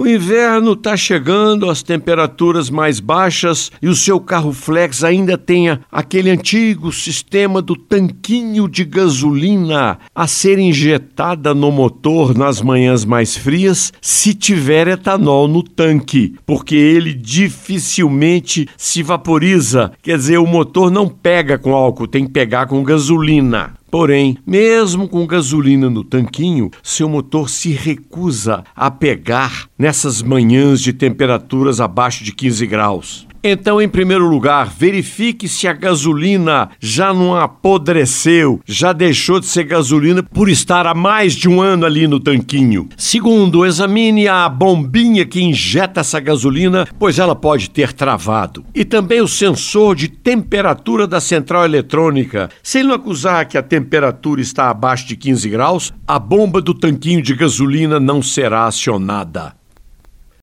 O inverno está chegando, as temperaturas mais baixas e o seu carro flex ainda tenha aquele antigo sistema do tanquinho de gasolina a ser injetada no motor nas manhãs mais frias, se tiver etanol no tanque, porque ele dificilmente se vaporiza. Quer dizer, o motor não pega com álcool, tem que pegar com gasolina. Porém, mesmo com gasolina no tanquinho, seu motor se recusa a pegar nessas manhãs de temperaturas abaixo de 15 graus. Então, em primeiro lugar, verifique se a gasolina já não apodreceu, já deixou de ser gasolina por estar há mais de um ano ali no tanquinho. Segundo, examine a bombinha que injeta essa gasolina, pois ela pode ter travado. E também o sensor de temperatura da central eletrônica. Se ele não acusar que a temperatura está abaixo de 15 graus, a bomba do tanquinho de gasolina não será acionada.